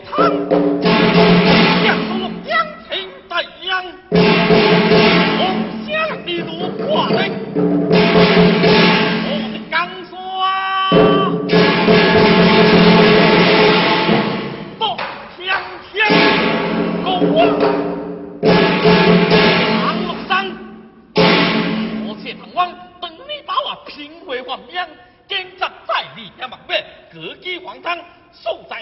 汤一样的浓情对红线一朵花来到了江山。杀敌天天共我抗日杀敌多少血肉往上顶天立地保我再立大局观念革新反贪首来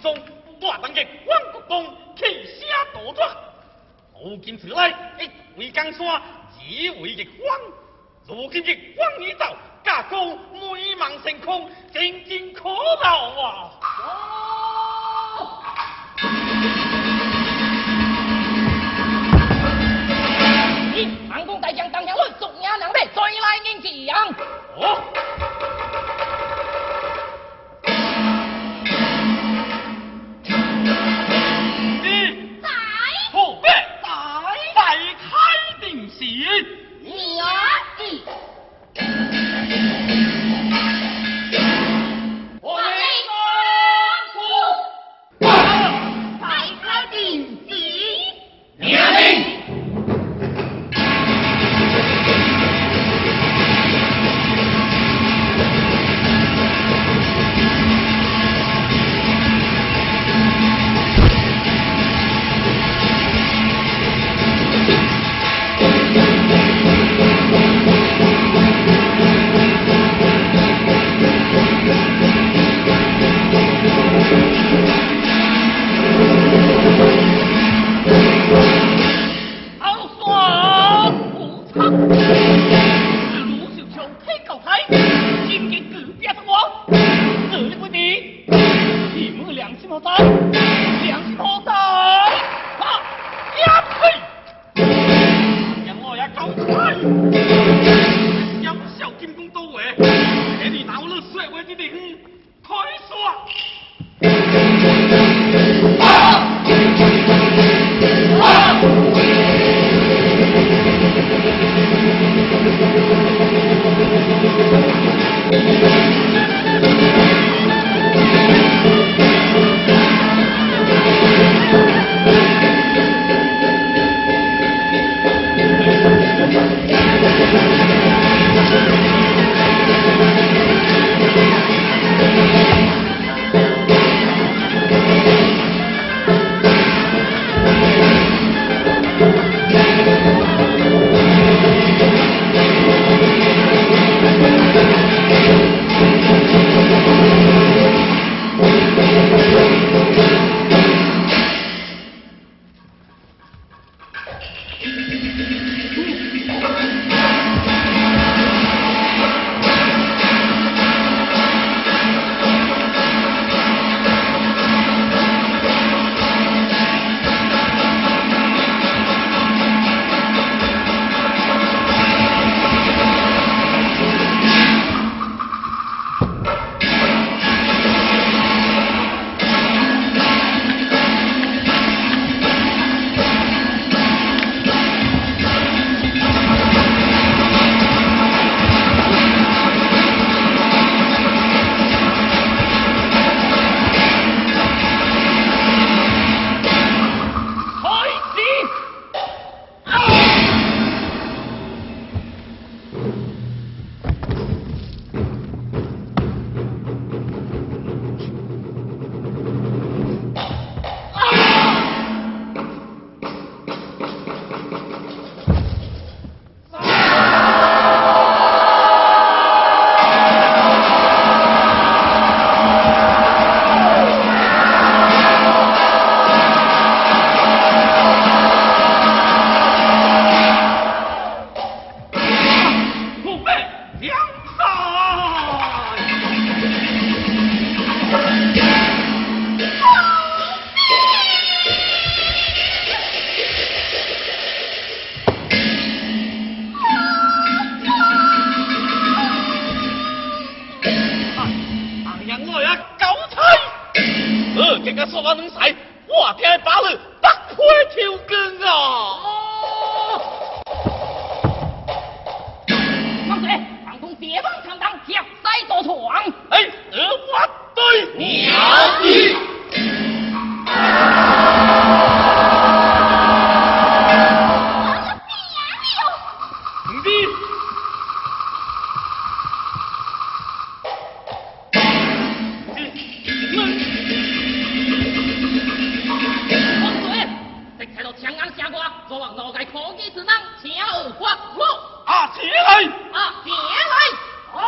中大当的王国公气息大壮无此来一为江山二为日方如今的光一道甲中美梦成空真真可恼啊。哦。南宫大将当家我众爷两辈谁来认识哦。说我能使，我爹把你打块条根啊！万岁，皇宫别方堂堂，将帅多处。我横脑袋，狂机只能，跳二发。啊，起来！啊，起来！啊，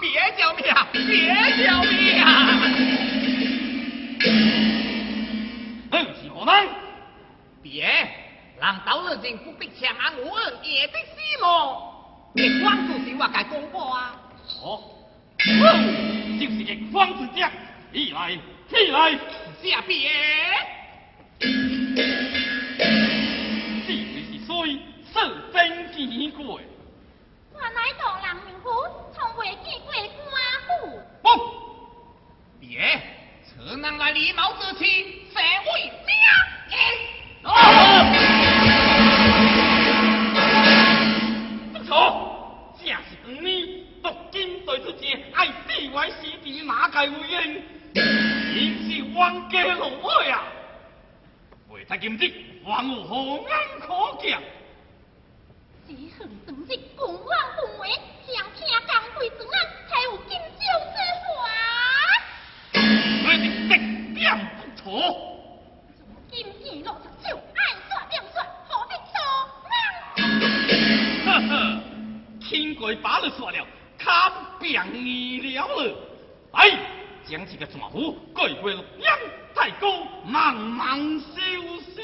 别叫命，别。是何人？别，难道你竟不比上俺我？哦，日光子是我家公婆啊。哦，就是逆光子家，起来，起来，下边。是非是非，是非见过。原来大人民府，从未见过官府。不，别，此人来礼貌之气，谁会命？给老母呀！为他今日还有何眼可见？只恨当日公务奉为，强听江贵尊啊，才有今朝之话。我是直言不错。如今你落着手，爱算便算，何必做梦？呵呵，轻轨把你耍了，看病你了了，哎。将这个船夫改为杨太公，慢慢休息。